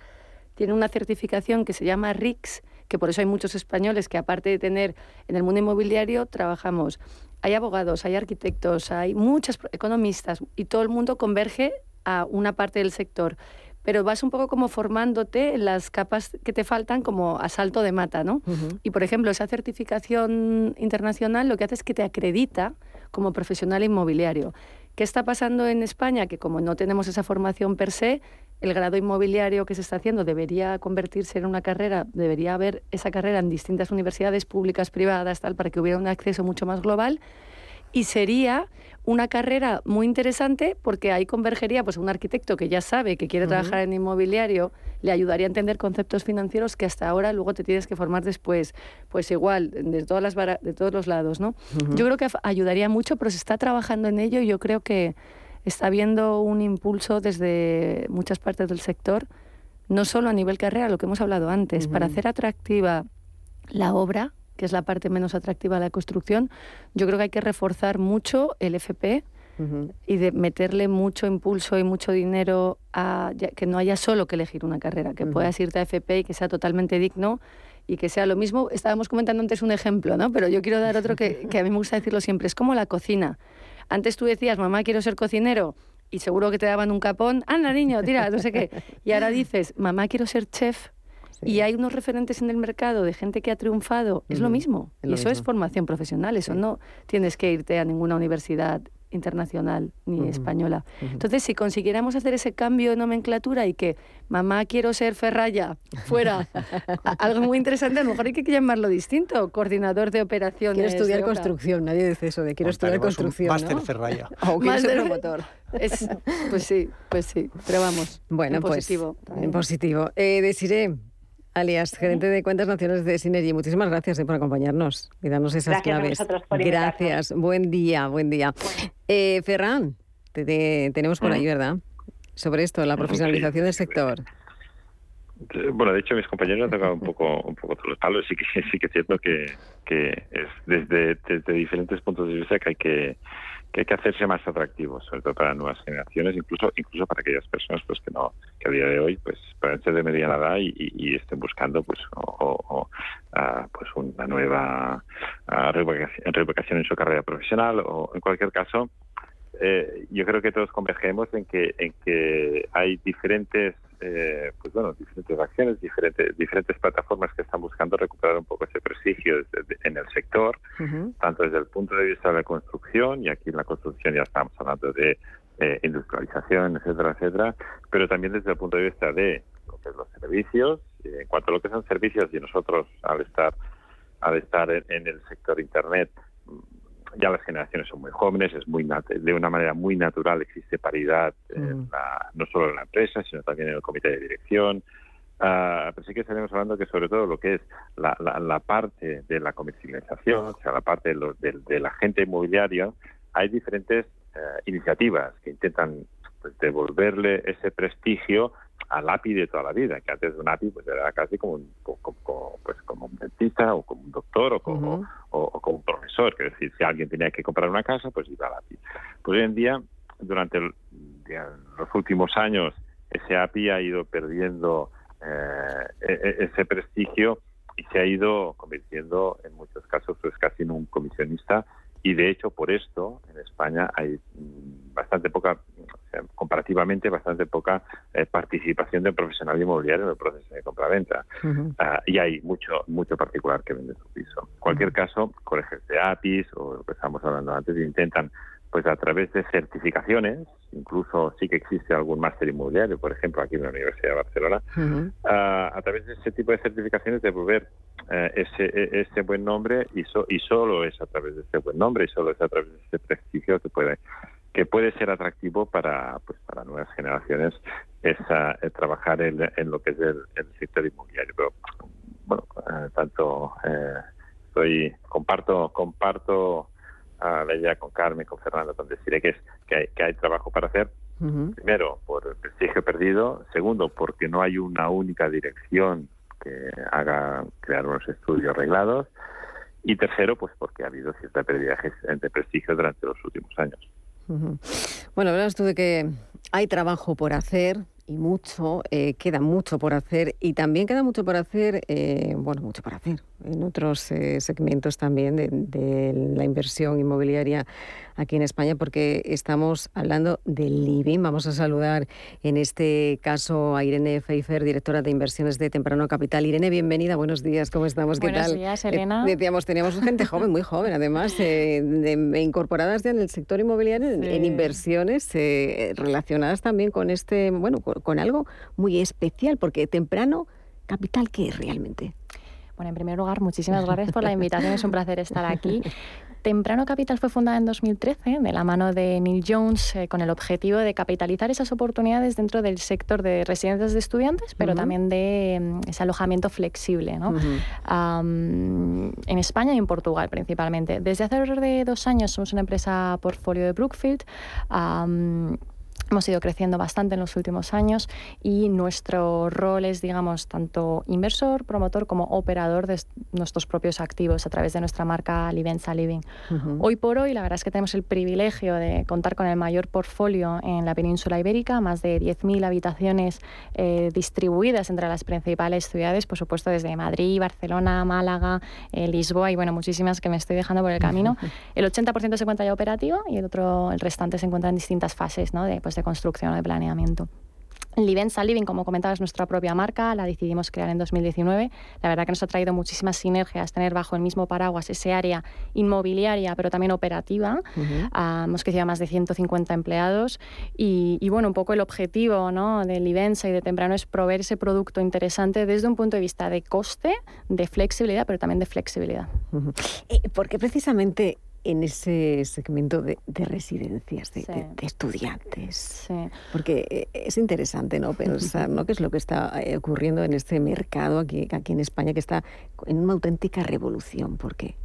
Tiene una certificación que se llama RICS, que por eso hay muchos españoles que aparte de tener en el mundo inmobiliario, trabajamos. Hay abogados, hay arquitectos, hay muchos economistas y todo el mundo converge a una parte del sector pero vas un poco como formándote en las capas que te faltan como a salto de mata, ¿no? Y por ejemplo, esa certificación internacional lo que hace es que te acredita como profesional inmobiliario. ¿Qué está pasando en España? Que como no tenemos esa formación per se, el grado inmobiliario que se está haciendo debería convertirse en una carrera, debería haber esa carrera en distintas universidades públicas, privadas, tal, para que hubiera un acceso mucho más global. Y sería una carrera muy interesante porque ahí convergería pues un arquitecto que ya sabe que quiere trabajar en inmobiliario, le ayudaría a entender conceptos financieros que hasta ahora luego te tienes que formar después. Pues igual, de, todas las de todos los lados, ¿no? Yo creo que ayudaría mucho, pero se está trabajando en ello y yo creo que está habiendo un impulso desde muchas partes del sector, no solo a nivel carrera, lo que hemos hablado antes, para hacer atractiva la obra, que es la parte menos atractiva de la construcción, yo creo que hay que reforzar mucho el FP y de meterle mucho impulso y mucho dinero a que no haya solo que elegir una carrera, que puedas irte a FP y que sea totalmente digno y que sea lo mismo. Estábamos comentando antes un ejemplo, ¿no? Pero yo quiero dar otro que, que a mí me gusta decirlo siempre. Es como la cocina. Antes tú decías, mamá, quiero ser cocinero, y seguro que te daban un capón, anda niño, tira, no sé qué. Y ahora dices, mamá, quiero ser chef, y hay unos referentes en el mercado de gente que ha triunfado, es lo mismo. y eso es formación profesional, eso no tienes que irte a ninguna universidad internacional ni española. Entonces, si consiguiéramos hacer ese cambio de nomenclatura y que mamá quiero ser ferraya fuera algo muy interesante, a lo mejor hay que llamarlo distinto, coordinador de operaciones.
Quiero estudiar construcción, nadie dice eso de quiero estudiar construcción.
Máster ferraya.
O quiero ser promotor.
pues sí, pues sí, pero vamos.
Bueno, en pues, positivo. En positivo. Eh, deciré alias gerente de cuentas nacionales de Sinergy. Muchísimas gracias eh, por acompañarnos y darnos esas claves. gracias, buen día, buen día. Eh, Ferran, te, tenemos por ahí, ¿verdad? Sobre esto, la profesionalización del sector.
Bueno, de hecho mis compañeros han tocado un poco, un poco todos los palos. Sí que sí que es cierto que, que es desde, desde diferentes puntos de vista que hay que que hay que hacerse más atractivos, sobre todo para nuevas generaciones, incluso incluso para aquellas personas pues que no que a día de hoy pues pueden ser de mediana edad y, estén buscando pues o, pues una nueva revocación en su carrera profesional o en cualquier caso eh, yo creo que todos convergemos en que en que hay diferentes eh, pues bueno, diferentes acciones, diferentes, diferentes plataformas que están buscando recuperar un poco ese prestigio en el sector, tanto desde el punto de vista de la construcción, y aquí en la construcción ya estamos hablando de eh, industrialización, etcétera, etcétera, pero también desde el punto de vista de los servicios, en cuanto a lo que son servicios, y nosotros al estar al estar en el sector Internet, ya las generaciones son muy jóvenes, es muy de una manera muy natural existe paridad mm. no solo en la empresa, sino también en el comité de dirección. Uh, pero sí que estaremos hablando que sobre todo lo que es la, la, parte de la comercialización, o sea, la parte de, la gente inmobiliaria, hay diferentes eh, iniciativas que intentan pues, devolverle ese prestigio al API de toda la vida, que antes de un API pues era casi como un, como, pues, como un dentista o como un doctor o como, o, como un profesor, que es decir, si alguien tenía que comprar una casa, pues iba al API. Pues hoy en día, durante los últimos años, ese API ha ido perdiendo eh, e, e, ese prestigio y se ha ido convirtiendo en muchos casos pues casi en un comisionista y de hecho por esto en España hay mm, bastante poca, comparativamente bastante poca eh, participación del profesional inmobiliario en el proceso de compra-venta. Ah, y hay mucho mucho particular que vende su piso. En cualquier caso, colegios de APIs o lo que estábamos hablando antes intentan pues a través de certificaciones, incluso sí que existe algún máster inmobiliario, por ejemplo, aquí en la Universidad de Barcelona, a, través de ese tipo de certificaciones devolver eh, ese, e, ese buen nombre y, y solo es a través de ese buen nombre y solo es a través de ese prestigio que puede que puede ser atractivo para pues para nuevas generaciones esa, eh, trabajar en, en, lo que es el, sector inmobiliario. Pero bueno, eh, tanto estoy comparto comparto la idea con Carmen, con Fernando, donde deciré que, es, que, hay, que hay trabajo para hacer, Primero, por el prestigio perdido. Segundo, porque no hay una única dirección que haga crear unos estudios arreglados. Y tercero, pues porque ha habido cierta pérdida de prestigio durante los últimos años.
Bueno, hablas tú de que hay trabajo por hacer, y mucho, eh, queda mucho por hacer y también queda mucho por hacer, eh, bueno, mucho por hacer en otros eh, segmentos también de, la inversión inmobiliaria aquí en España, porque estamos hablando del living. Vamos a saludar en este caso a Irene Pfeiffer, directora de inversiones de Temprano Capital. Irene, bienvenida, buenos días, ¿cómo estamos?
¿Qué
buenos
días, Elena.
decíamos, teníamos gente joven, muy joven, además, incorporadas ya en el sector inmobiliario, en, inversiones relacionadas también con este, bueno, con algo muy especial, porque temprano capital, ¿qué es realmente?
Bueno, en primer lugar, muchísimas gracias por la invitación, es un placer estar aquí. Temprano Capital fue fundada en 2013 de la mano de Neil Jones eh, con el objetivo de capitalizar esas oportunidades dentro del sector de residencias de estudiantes, pero también de mm, ese alojamiento flexible ¿no? en España y en Portugal principalmente. Desde hace alrededor de dos años somos una empresa portfolio de Brookfield. Hemos ido creciendo bastante en los últimos años y nuestro rol es, digamos, tanto inversor, promotor como operador de nuestros propios activos a través de nuestra marca Livenza Living. Hoy por hoy, la verdad es que tenemos el privilegio de contar con el mayor portfolio en la península ibérica, más de 10.000 habitaciones eh, distribuidas entre las principales ciudades, por supuesto desde Madrid, Barcelona, Málaga, eh, Lisboa y bueno, muchísimas que me estoy dejando por el camino. El 80% se encuentra ya operativo y el otro, el restante se encuentra en distintas fases ¿no? de, pues, de construcción o de planeamiento. Livenza Living, como comentaba, es nuestra propia marca, la decidimos crear en 2019. La verdad que nos ha traído muchísimas sinergias tener bajo el mismo paraguas ese área inmobiliaria, pero también operativa. Ah, hemos crecido a más de 150 empleados y, bueno, un poco el objetivo ¿no? de Livenza y de Temprano es proveer ese producto interesante desde un punto de vista de coste, de flexibilidad, pero también de flexibilidad.
Eh, porque precisamente en ese segmento de, residencias, de, estudiantes. Porque eh, es interesante ¿no? pensar ¿no? qué es lo que está eh, ocurriendo en este mercado aquí, aquí en España, que está en una auténtica revolución. ¿Por qué?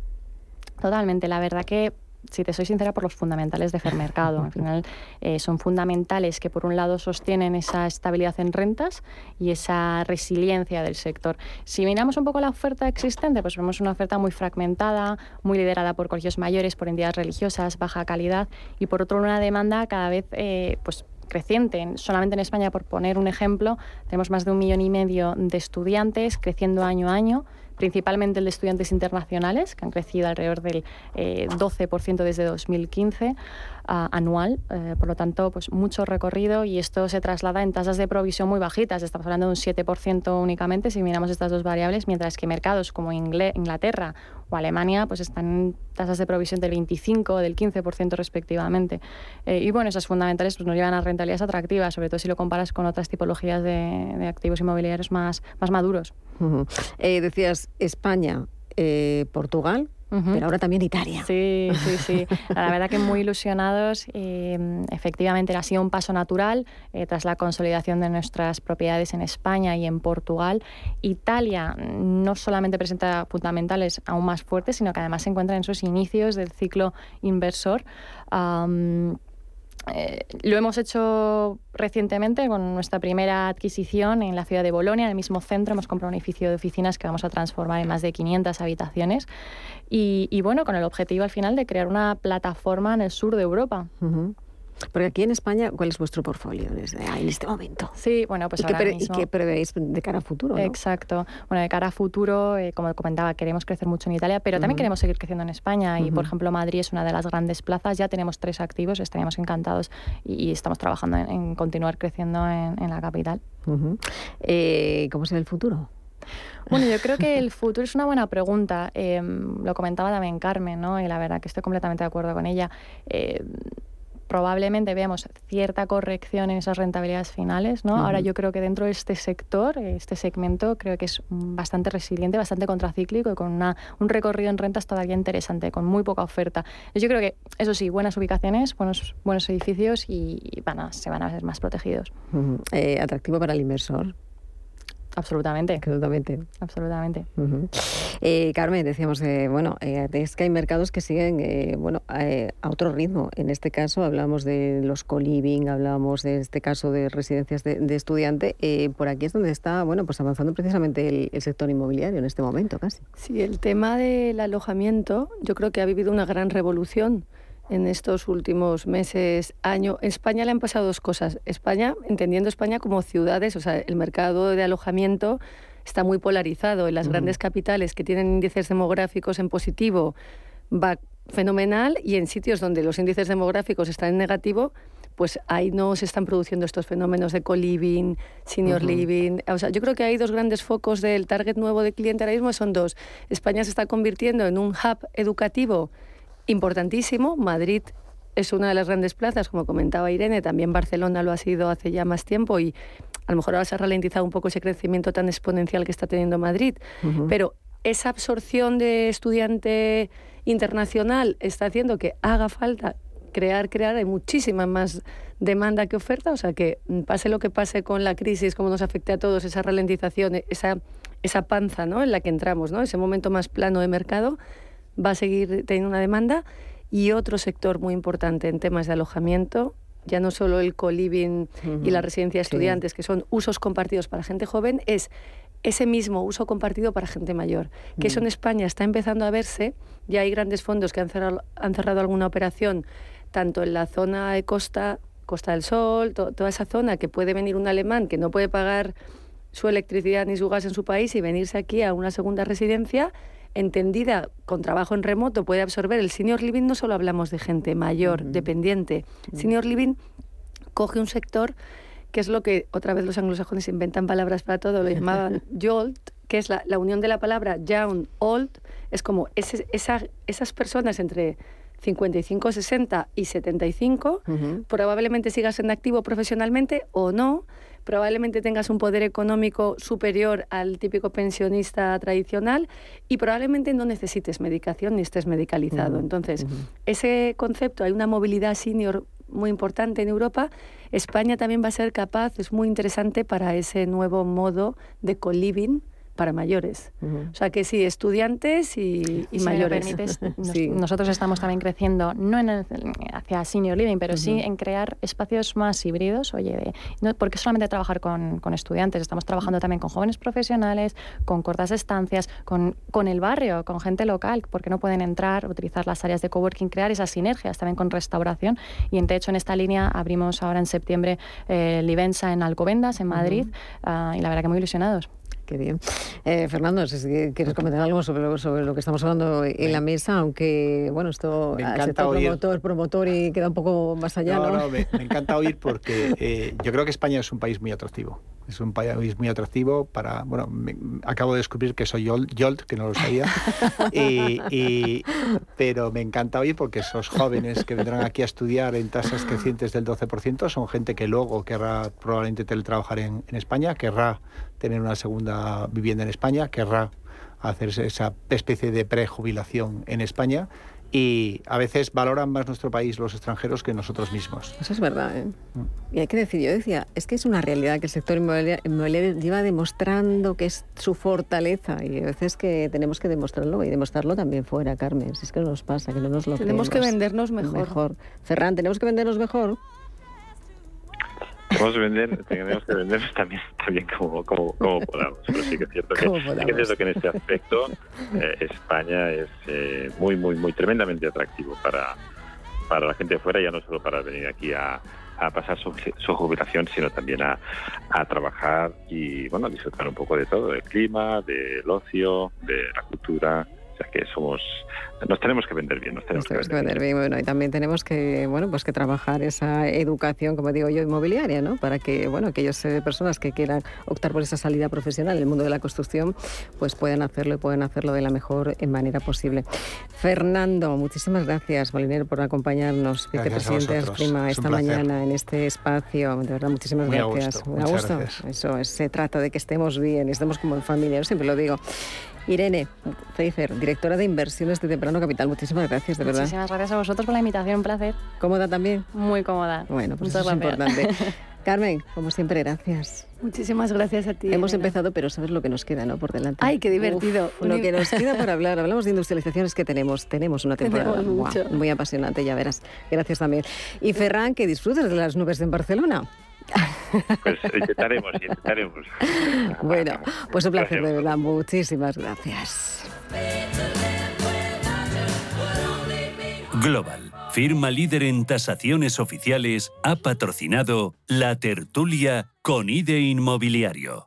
Totalmente. La verdad que si te soy sincera, por los fundamentales de Fermercado. Al final eh, son fundamentales que por un lado sostienen esa estabilidad en rentas y esa resiliencia del sector. Si miramos un poco la oferta existente, pues vemos una oferta muy fragmentada, muy liderada por colegios mayores, por entidades religiosas, baja calidad y por otro una demanda cada vez eh, pues creciente. Solamente en España, por poner un ejemplo, tenemos más de un millón y medio de estudiantes creciendo año a año principalmente el de estudiantes internacionales, que han crecido alrededor del 12% eh, desde 2015 anual. Eh, por lo tanto, pues mucho recorrido y esto se traslada en tasas de provisión muy bajitas. Estamos hablando de un 7% únicamente si miramos estas dos variables, mientras que mercados como Inglaterra o Alemania pues están en tasas de provisión del 25 o del 15% respectivamente. Eh, y bueno, esas fundamentales pues, nos llevan a rentabilidades atractivas, sobre todo si lo comparas con otras tipologías de, activos inmobiliarios más, más maduros.
Eh, decías España, Portugal, pero ahora también Italia.
Sí, sí, sí. La verdad que muy ilusionados. Eh, efectivamente, ha sido un paso natural eh, tras la consolidación de nuestras propiedades en España y en Portugal. Italia no solamente presenta fundamentales aún más fuertes, sino que además se encuentra en sus inicios del ciclo inversor. Eh, lo hemos hecho recientemente con nuestra primera adquisición en la ciudad de Bolonia, en el mismo centro. Hemos comprado un edificio de oficinas que vamos a transformar en más de 500 habitaciones. Y, bueno, con el objetivo al final de crear una plataforma en el sur de Europa.
Porque aquí en España, ¿cuál es vuestro portfolio desde en este momento?
Sí, bueno, pues
¿Y
ahora
qué,
mismo...
¿Y qué prevéis de cara a futuro?
Exacto. Bueno, de cara a futuro, eh, como comentaba, queremos crecer mucho en Italia, pero también queremos seguir creciendo en España. Y, por ejemplo, Madrid es una de las grandes plazas. Ya tenemos tres activos, estaríamos encantados y, estamos trabajando en, continuar creciendo en, la capital.
Eh, ¿Cómo será el futuro?
Bueno, yo creo que el futuro es una buena pregunta. Em, lo comentaba también Carmen, ¿no? Y la verdad que estoy completamente de acuerdo con ella. Eh, probablemente veamos cierta corrección en esas rentabilidades finales. ¿no? Ahora yo creo que dentro de este sector, este segmento, creo que es bastante resiliente, bastante contracíclico y con una, un recorrido en rentas todavía interesante, con muy poca oferta. Yo creo que, eso sí, buenas ubicaciones, buenos, buenos edificios y, van a, se van a ver más protegidos.
Eh, ¿Atractivo para el inversor?
Absolutamente.
Absolutamente.
Absolutamente.
Eh, Carmen, decíamos, eh, bueno, eh, es que hay mercados que siguen bueno, a otro ritmo. En este caso hablamos de los co-living, hablamos de este caso de residencias de, estudiante. por aquí es donde está bueno, pues avanzando precisamente el, sector inmobiliario en este momento casi.
Sí, el tema del alojamiento yo creo que ha vivido una gran revolución en estos últimos meses, año. En España le han pasado dos cosas. España, entendiendo España como ciudades, o sea, el mercado de alojamiento está muy polarizado. En las grandes capitales que tienen índices demográficos en positivo va fenomenal y en sitios donde los índices demográficos están en negativo, pues ahí no se están produciendo estos fenómenos de co-living, senior living. O sea, yo creo que hay dos grandes focos del target nuevo de cliente ahora mismo, son dos. España se está convirtiendo en un hub educativo importantísimo. Madrid es una de las grandes plazas, como comentaba Irene, también Barcelona lo ha sido hace ya más tiempo y a lo mejor ahora se ha ralentizado un poco ese crecimiento tan exponencial que está teniendo Madrid. Pero esa absorción de estudiante internacional está haciendo que haga falta crear, crear, hay muchísima más demanda que oferta, o sea que mm, pase lo que pase con la crisis, como nos afecte a todos, esa ralentización, esa, esa panza ¿no? en la que entramos, ¿no? ese momento más plano de mercado, va a seguir teniendo una demanda. Y otro sector muy importante en temas de alojamiento, ya no solo el co-living y la residencia de estudiantes, que son usos compartidos para gente joven, es ese mismo uso compartido para gente mayor. Que eso en España está empezando a verse, ya hay grandes fondos que han cerrado, han cerrado alguna operación, tanto en la zona de costa, Costa del Sol, toda esa zona que puede venir un alemán que no puede pagar su electricidad ni su gas en su país y venirse aquí a una segunda residencia entendida con trabajo en remoto puede absorber el senior living, no solo hablamos de gente mayor, dependiente. Senior living coge un sector que es lo que otra vez los anglosajones inventan palabras para todo, lo llamaban YOLT, que es la, unión de la palabra young, old, es como esas personas entre 55, 60 y 75, probablemente sigas en activo profesionalmente o no, probablemente tengas un poder económico superior al típico pensionista tradicional y probablemente no necesites medicación ni estés medicalizado. Entonces, ese concepto, hay una movilidad senior muy importante en Europa. España también va a ser capaz, es muy interesante para ese nuevo modo de co-living para mayores. O sea que sí, estudiantes y, mayores.
nosotros estamos también creciendo, no en hacia senior living, pero sí en crear espacios más híbridos. Oye, no, porque solamente trabajar con, con, estudiantes, estamos trabajando también con jóvenes profesionales, con cortas estancias, con, con el barrio, con gente local, porque no pueden entrar, utilizar las áreas de coworking, crear esas sinergias también con restauración. Y de hecho en esta línea abrimos ahora en septiembre eh, Livensa en Alcobendas, en Madrid, ah, y la verdad que muy ilusionados.
Qué bien. Eh, Fernando, si quieres comentar algo sobre lo, sobre lo que estamos hablando en la mesa, aunque, bueno, esto
me encanta
promotor, promotor y queda un poco más allá, ¿no?
No, me, encanta oír porque eh, yo creo que España es un país muy atractivo. Es un país muy atractivo para, bueno, acabo de descubrir que soy Yolt, que no lo sabía, y, pero me encanta oír porque esos jóvenes que vendrán aquí a estudiar en tasas crecientes del 12% son gente que luego querrá probablemente teletrabajar en, en España, querrá tener una segunda vivienda en España, querrá hacerse esa especie de prejubilación en España y a veces valoran más nuestro país los extranjeros que nosotros mismos.
Eso es verdad. ¿eh? Mm. Y hay que decir, yo decía, es que es una realidad que el sector inmobiliario, lleva demostrando que es su fortaleza y a veces que tenemos que demostrarlo y demostrarlo también fuera, Carmen. Si es que nos pasa, que no nos lo
Tenemos que vendernos mejor.
mejor. Ferran, ¿tenemos que vendernos mejor?
Que vender, tenemos que vendernos también, también como, como, como podamos. Pero sí que es cierto que, sí que, es cierto que en este aspecto eh, España es eh, muy, muy, muy tremendamente atractivo para, para la gente de fuera, ya no solo para venir aquí a, a pasar su, su, jubilación, sino también a, a, trabajar y bueno, disfrutar un poco de todo, del clima, del ocio, de la cultura. O sea que somos nos tenemos que vender bien, nos tenemos, que, vender bien.
Bueno, y también tenemos que, bueno, pues que trabajar esa educación, como digo yo, inmobiliaria, ¿no? Para que, bueno, aquellas eh, personas que quieran optar por esa salida profesional en el mundo de la construcción, pues pueden hacerlo y pueden hacerlo de la mejor manera posible. Fernando, muchísimas gracias, Molinero, por acompañarnos, vicepresidente de Asprima, esta mañana en este espacio. De verdad, muchísimas gracias.
A gusto.
Eso se trata de que estemos bien, estemos como en familia, yo siempre lo digo. Irene Pfeiffer, directora de inversiones de Temprano Capital. Muchísimas gracias, de verdad.
Muchísimas gracias a vosotros por la invitación, un placer.
¿Cómoda también?
Muy cómoda.
Bueno, pues eso es importante. Carmen, como siempre, gracias.
Muchísimas gracias a ti.
Hemos empezado, pero sabes lo que nos queda, ¿no? Por delante.
Ay, qué divertido.
lo que nos queda por hablar. Hablamos de industrializaciones que tenemos. Tenemos una temporada muy apasionante, ya verás. Gracias también. Y Ferran, que disfrutes de las nubes en Barcelona.
Pues intentaremos, intentaremos.
Bueno, pues un placer, de verdad. Muchísimas gracias.
Global, firma líder en tasaciones oficiales, ha patrocinado la tertulia con IDE Inmobiliario.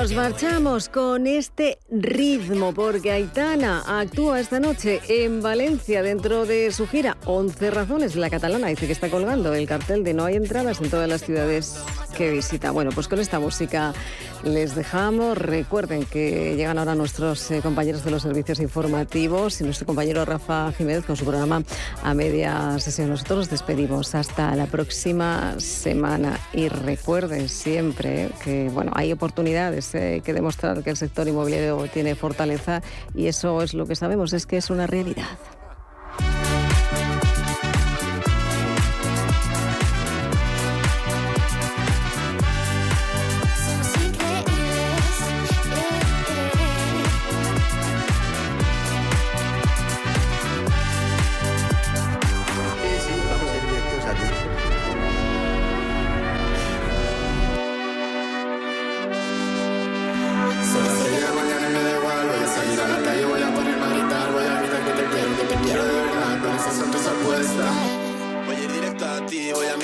nos marchamos con este ritmo porque Aitana actúa esta noche en Valencia dentro de su gira 11 razones. La catalana dice que está colgando el cartel de no hay entradas en todas las ciudades que visita. Bueno, pues con esta música les dejamos. Recuerden que llegan ahora nuestros eh, compañeros de los servicios informativos y nuestro compañero Rafa Jiménez con su programa a media sesión. Nosotros nos despedimos hasta la próxima semana y recuerden siempre que bueno hay oportunidades eh, que demostrar que el sector inmobiliario tiene fortaleza y eso es lo que sabemos es que es una realidad.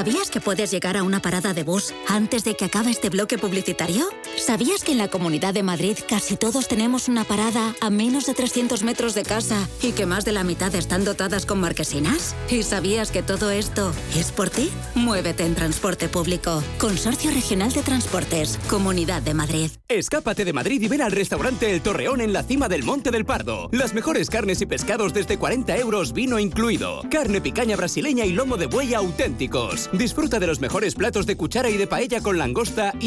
¿Sabías que puedes llegar a una parada de bus antes de que acabe este bloque publicitario? ¿Sabías que en la Comunidad de Madrid casi todos tenemos una parada a menos de 300 metros de casa y que más de la mitad están dotadas con marquesinas? ¿Y sabías que todo esto es por ti? Muévete en transporte público. Consorcio Regional de Transportes, Comunidad de Madrid.
Escápate de Madrid y ven al restaurante El Torreón en la cima del Monte del Pardo. Las mejores carnes y pescados desde 40 euros, vino incluido. Carne picaña brasileña y lomo de buey auténticos. Disfruta de los mejores platos de cuchara y de paella con langosta y